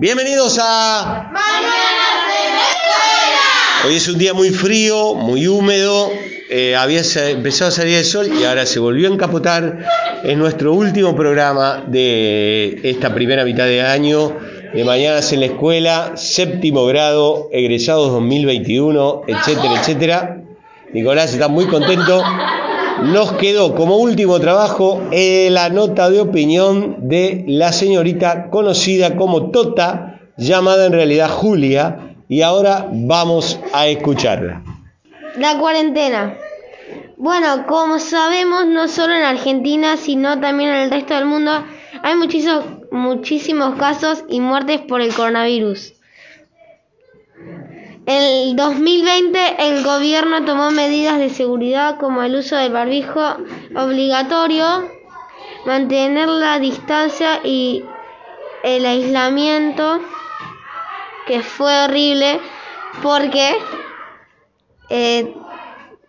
Bienvenidos a escuela. Hoy es un día muy frío, muy húmedo, eh, había empezado a salir el sol y ahora se volvió a encapotar. Es nuestro último programa de esta primera mitad de año de Mañanas en la Escuela, séptimo grado, egresados 2021, etcétera, etcétera. Nicolás está muy contento. Nos quedó como último trabajo eh, la nota de opinión de la señorita conocida como Tota, llamada en realidad Julia, y ahora vamos a escucharla. La cuarentena. Bueno, como sabemos, no solo en Argentina, sino también en el resto del mundo, hay muchísimos, muchísimos casos y muertes por el coronavirus. En el 2020 el gobierno tomó medidas de seguridad como el uso del barbijo obligatorio, mantener la distancia y el aislamiento, que fue horrible porque eh,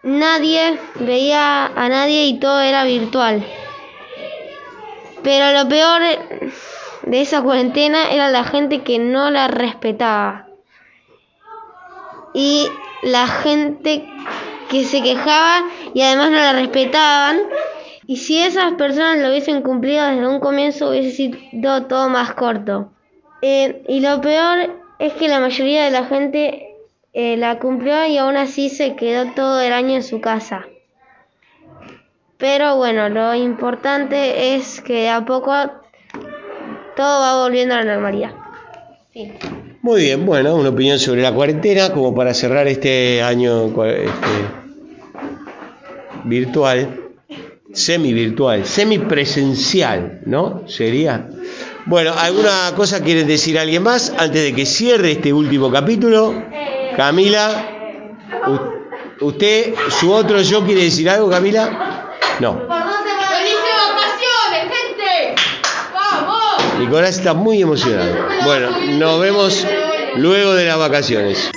nadie veía a nadie y todo era virtual. Pero lo peor de esa cuarentena era la gente que no la respetaba. Y la gente que se quejaba y además no la respetaban. Y si esas personas lo hubiesen cumplido desde un comienzo hubiese sido todo más corto. Eh, y lo peor es que la mayoría de la gente eh, la cumplió y aún así se quedó todo el año en su casa. Pero bueno, lo importante es que de a poco todo va volviendo a la normalidad. Muy bien, bueno, una opinión sobre la cuarentena, como para cerrar este año este, virtual, semi-virtual, semipresencial, ¿no? Sería. Bueno, ¿alguna cosa quiere decir alguien más antes de que cierre este último capítulo? Camila, ¿usted, su otro yo quiere decir algo, Camila? No. ¡Felices vacaciones, gente! ¡Vamos! Nicolás está muy emocionado. Bueno, nos vemos luego de las vacaciones.